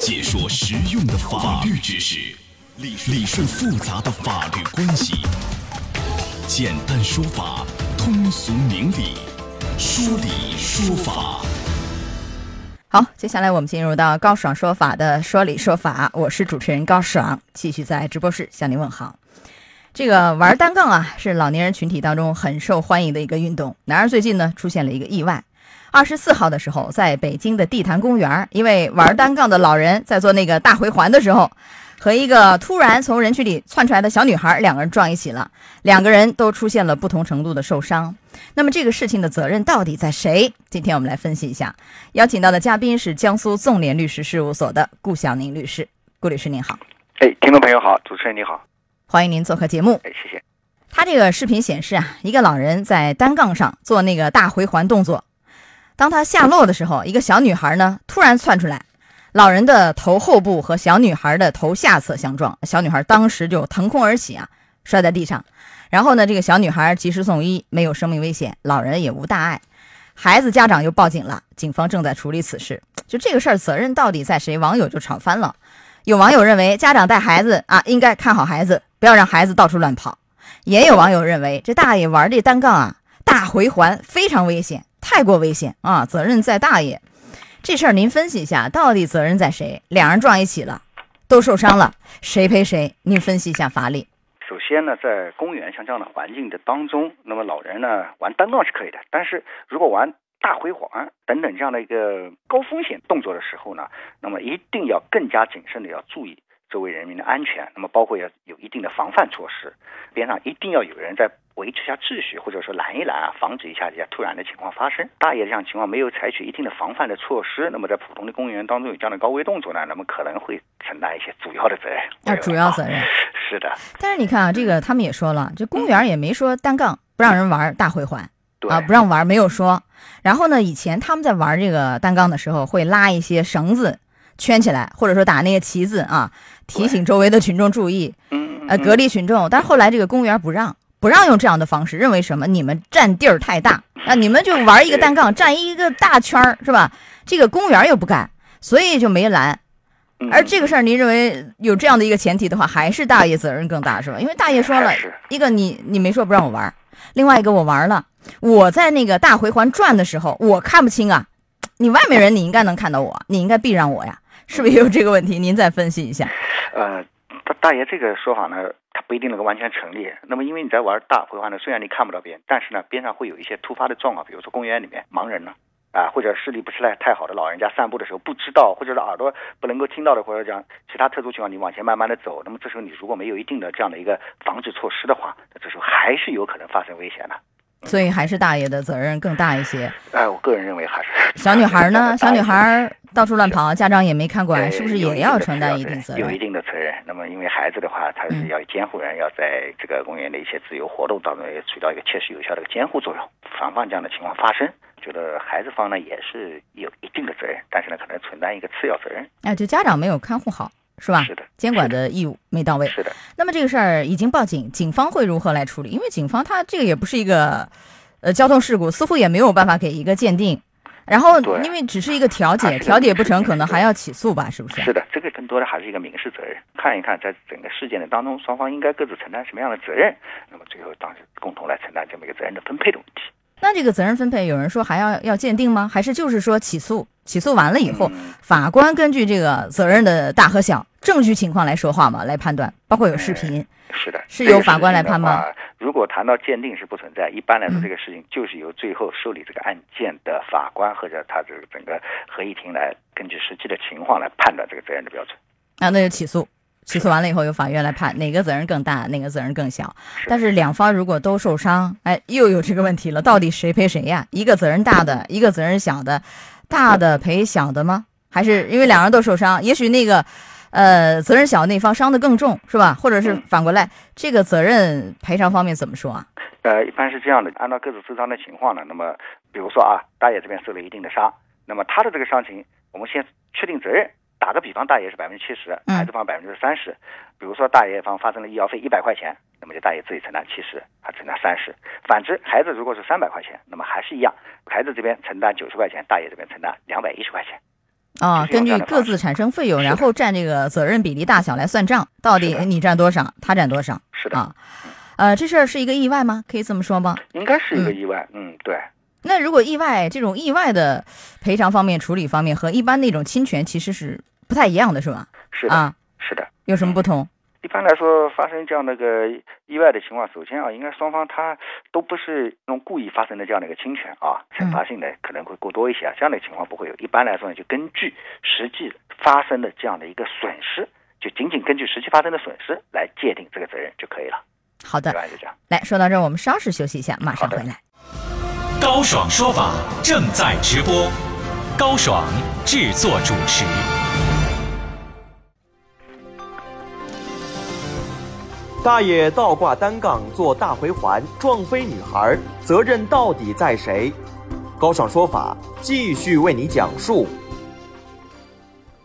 解说实用的法律知识，理理顺复杂的法律关系，简单说法，通俗明理，说理说法。好，接下来我们进入到高爽说法的说理说法，我是主持人高爽，继续在直播室向您问好。这个玩单杠啊，是老年人群体当中很受欢迎的一个运动。然而最近呢，出现了一个意外。二十四号的时候，在北京的地坛公园，一位玩单杠的老人在做那个大回环的时候，和一个突然从人群里窜出来的小女孩两个人撞一起了，两个人都出现了不同程度的受伤。那么这个事情的责任到底在谁？今天我们来分析一下。邀请到的嘉宾是江苏纵联律师事务所的顾晓宁律师。顾律师您好。哎，听众朋友好，主持人你好，欢迎您做客节目。哎，谢谢。他这个视频显示啊，一个老人在单杠上做那个大回环动作。当他下落的时候，一个小女孩呢突然窜出来，老人的头后部和小女孩的头下侧相撞，小女孩当时就腾空而起啊，摔在地上。然后呢，这个小女孩及时送医，没有生命危险，老人也无大碍。孩子家长又报警了，警方正在处理此事。就这个事儿，责任到底在谁？网友就吵翻了。有网友认为，家长带孩子啊，应该看好孩子，不要让孩子到处乱跑。也有网友认为，这大爷玩这单杠啊，大回环非常危险。太过危险啊！责任在大爷。这事儿您分析一下，到底责任在谁？两人撞一起了，都受伤了，谁赔谁？您分析一下法理。首先呢，在公园像这样的环境的当中，那么老人呢玩单杠是可以的，但是如果玩大回环等等这样的一个高风险动作的时候呢，那么一定要更加谨慎的要注意。周围人民的安全，那么包括要有一定的防范措施，边上一定要有人在维持下秩序，或者说拦一拦啊，防止一下这些突然的情况发生。大爷这样情况没有采取一定的防范的措施，那么在普通的公园当中有这样的高危动作呢，那么可能会承担一些主要的责任。啊，主要责任是的。但是你看啊，这个他们也说了，这公园也没说单杠不让人玩大回环，啊，不让玩没有说。然后呢，以前他们在玩这个单杠的时候会拉一些绳子。圈起来，或者说打那个旗子啊，提醒周围的群众注意，呃，隔离群众。但是后来这个公园不让，不让用这样的方式，认为什么？你们占地儿太大啊，你们就玩一个单杠，占一个大圈儿，是吧？这个公园又不干，所以就没拦。而这个事儿，您认为有这样的一个前提的话，还是大爷责任更大，是吧？因为大爷说了一个，你你没说不让我玩，另外一个我玩了，我在那个大回环转的时候，我看不清啊，你外面人你应该能看到我，你应该避让我呀。是不是也有这个问题？您再分析一下。呃，大爷这个说法呢，他不一定能够完全成立。那么，因为你在玩大回环呢，虽然你看不到边，但是呢，边上会有一些突发的状况，比如说公园里面盲人呢，啊，或者视力不是太太好的老人家散步的时候不知道，或者是耳朵不能够听到的，或者讲其他特殊情况，你往前慢慢的走，那么这时候你如果没有一定的这样的一个防治措施的话，那这时候还是有可能发生危险的。所以还是大爷的责任更大一些。哎，我个人认为还是。小女孩呢？小女孩到处乱跑，家长也没看管，是不是也要承担一定责任？有一定的责任。那么，因为孩子的话，他是要监护人要在这个公园的一些自由活动当中，也起到一个切实有效的监护作用，防范这样的情况发生。觉得孩子方呢也是有一定的责任，但是呢，可能承担一个次要责任。哎，就家长没有看护好。是吧？是的，监管的义务没到位。是的。那么这个事儿已经报警，警方会如何来处理？因为警方他这个也不是一个，呃，交通事故，似乎也没有办法给一个鉴定。然后，因为只是一个调解，调解不成，可能还要起诉吧？是不是？是的，这个更多的还是一个民事责任。看一看，在整个事件的当中，双方应该各自承担什么样的责任，那么最后当时共同来承担这么一个责任的分配的问题。那这个责任分配，有人说还要要鉴定吗？还是就是说起诉？起诉完了以后，法官根据这个责任的大和小、证据情况来说话嘛，来判断，包括有视频，是的，是由法官来判吗？如果谈到鉴定是不存在，一般来说这个事情就是由最后受理这个案件的法官或者他这个整个合议庭来根据实际的情况来判断这个责任的标准。啊，那就起诉。起诉完了以后，由法院来判哪个责任更大，哪个责任更小。但是两方如果都受伤，哎，又有这个问题了，到底谁赔谁呀？一个责任大的，一个责任小的，大的赔小的吗？还是因为两人都受伤，也许那个，呃，责任小那方伤的更重，是吧？或者是反过来，这个责任赔偿方面怎么说啊？呃，一般是这样的，按照各自受伤的情况呢，那么比如说啊，大爷这边受了一定的伤，那么他的这个伤情，我们先确定责任。打个比方，大爷是百分之七十，孩子方百分之三十。比如说，大爷方发生了医药费一百块钱，那么就大爷自己承担七十，他承担三十。反之，孩子如果是三百块钱，那么还是一样，孩子这边承担九十块钱，大爷这边承担两百一十块钱。啊，根据各自产生费用，然后占这个责任比例大小来算账，到底你占多少，他占多少是的，啊？呃，这事儿是一个意外吗？可以这么说吗？应该是一个嗯意外。嗯，对。那如果意外这种意外的赔偿方面、处理方面和一般那种侵权其实是不太一样的，是吧？是的，啊，是的。有什么不同？一般来说，发生这样的一个意外的情况，首先啊，应该双方他都不是那种故意发生的这样的一个侵权啊，惩罚性的可能会过多一些啊，这样的情况不会有。一般来说呢，就根据实际发生的这样的一个损失，就仅仅根据实际发生的损失来界定这个责任就可以了。好的就这样。来说到这儿，我们稍事休息一下，马上回来。高爽说法正在直播，高爽制作主持。大爷倒挂单杠做大回环撞飞女孩，责任到底在谁？高尚说法继续为你讲述。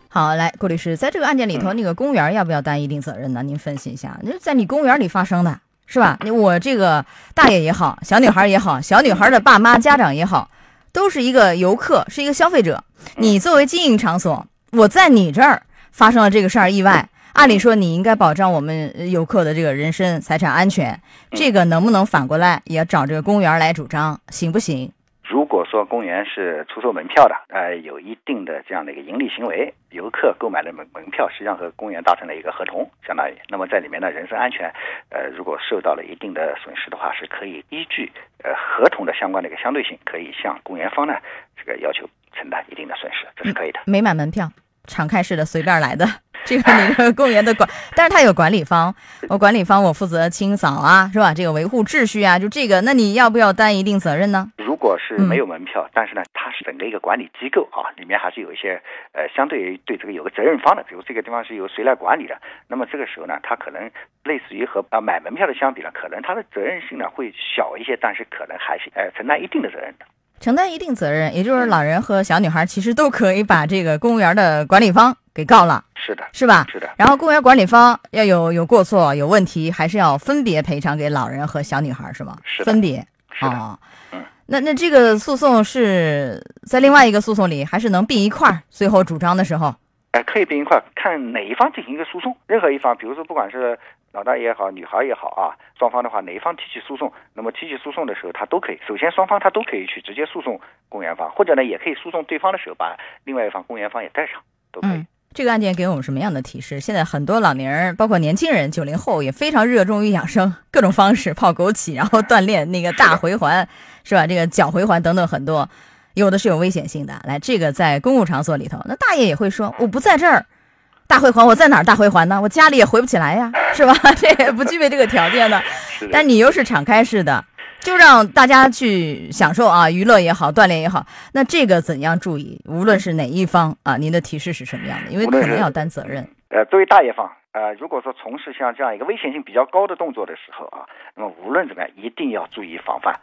好，来，顾律师，在这个案件里头，那个公园要不要担一定责任呢？您分析一下。那在你公园里发生的，是吧？你我这个大爷也好，小女孩也好，小女孩的爸妈、家长也好，都是一个游客，是一个消费者。你作为经营场所，我在你这儿发生了这个事儿意外，按理说你应该保障我们呃游客的这个人身财产安全，这个能不能反过来也找这个公园来主张，行不行？如果说公园是出售门票的，呃，有一定的这样的一个盈利行为，游客购买的门门票实际上和公园达成了一个合同，相当于，那么在里面的，人身安全，呃，如果受到了一定的损失的话，是可以依据呃合同的相关的一个相对性，可以向公园方呢这个要求承担一定的损失，这是可以的。没买门票，敞开式的随便来的。这个你这个公园的管，但是它有管理方，我管理方我负责清扫啊，是吧？这个维护秩序啊，就这个，那你要不要担一定责任呢？如果是没有门票，但是呢，它是整个一个管理机构啊，里面还是有一些呃，相对于对这个有个责任方的，比如这个地方是由谁来管理的，那么这个时候呢，它可能类似于和啊、买门票的相比呢，可能它的责任性呢会小一些，但是可能还是呃承担一定的责任的。承担一定责任，也就是老人和小女孩其实都可以把这个公务员的管理方给告了，是的，是吧？是的，然后公园管理方要有有过错、有问题，还是要分别赔偿给老人和小女孩，是吗？是的分别是的。哦嗯。那那这个诉讼是在另外一个诉讼里，还是能并一块儿？最后主张的时候，呃，可以并一块儿，看哪一方进行一个诉讼，任何一方，比如说不管是老大也好，女孩也好啊，双方的话哪一方提起诉讼，那么提起诉讼的时候，他都可以，首先双方他都可以去直接诉讼公园方，或者呢也可以诉讼对方的时候把另外一方公园方也带上，都可以。嗯，这个案件给我们什么样的提示？现在很多老年人，包括年轻人、九零后，也非常热衷于养生，各种方式泡枸杞，然后锻炼那个大回环，是吧？这个脚回环等等很多，有的是有危险性的。来，这个在公共场所里头，那大爷也会说，我不在这儿。大回环，我在哪儿大回环呢？我家里也回不起来呀，是吧？这也不具备这个条件呢。但你又是敞开式的，就让大家去享受啊，娱乐也好，锻炼也好。那这个怎样注意？无论是哪一方啊，您的提示是什么样的？因为可能要担责任。呃，作为大爷方，呃，如果说从事像这样一个危险性比较高的动作的时候啊，那么无论怎么样，一定要注意防范。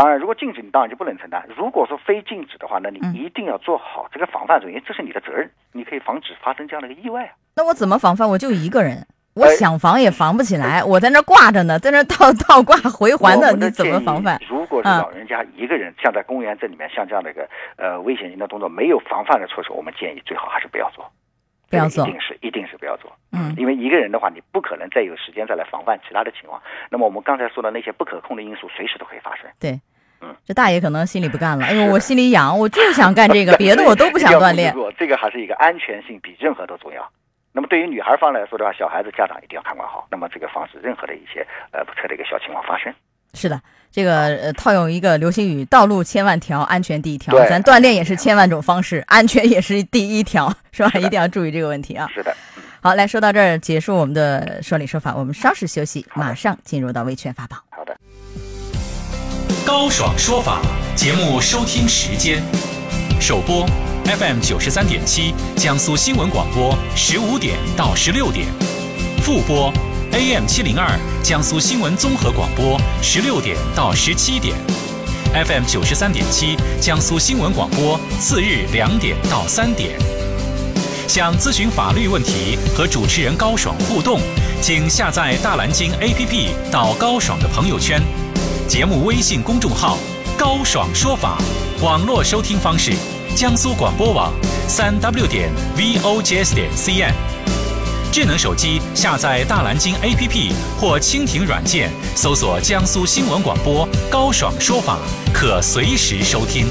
当然，如果禁止，你当然就不能承担。如果说非禁止的话，那你嗯一定要做好这个防范作业，因为这是你的责任，你可以防止发生这样的一个意外啊。那我怎么防范？我就一个人，我哎想防也防不起来，我在那挂着呢，在那倒倒挂回环我呢，你怎么防范？如果是嗯老人家一个人，像在公园这里面，像这样的一个呃危险性的动作，没有防范的措施，我们建议最好还是不要做。不要做一定是一定是不要做。嗯因为一个人的话，你不可能再有时间再来防范其他的情况。那么我们刚才说的那些不可控的因素，随时都可以发生。这大爷可能心里不干了，哎呦，我心里痒，我就想干这个，别的我都不想锻炼这个还是一个安全性比任何都重要。那么对于女孩方来说的话，小孩子家长一定要看管好，那么这个防止任何的一些呃不测的一个小情况发生。是的，这个呃套用一个流行语，道路千万条，安全第一条。咱锻炼也是千万种方式，安全也是第一条，是吧？一定要注意这个问题啊。是的，好，来说到这儿，结束我们的说理说法，我们稍事休息，马上进入到维权法宝。高爽说法节目收听时间：首播 FM 九十三点七，江苏新闻广播十五点到十六点；复播 AM 七零二，江苏新闻综合广播十六点到十七点；FM 九十三点七，江苏新闻广播次日两点到三点。想咨询法律问题和主持人高爽互动，请下载大蓝鲸 APP 到高爽的朋友圈。节目微信公众号“高爽说法”，网络收听方式：江苏广播网，三 w 点 vojs 点 cn。智能手机下载大蓝鲸 APP 或蜻蜓软件，搜索江苏新闻广播高爽说法，可随时收听。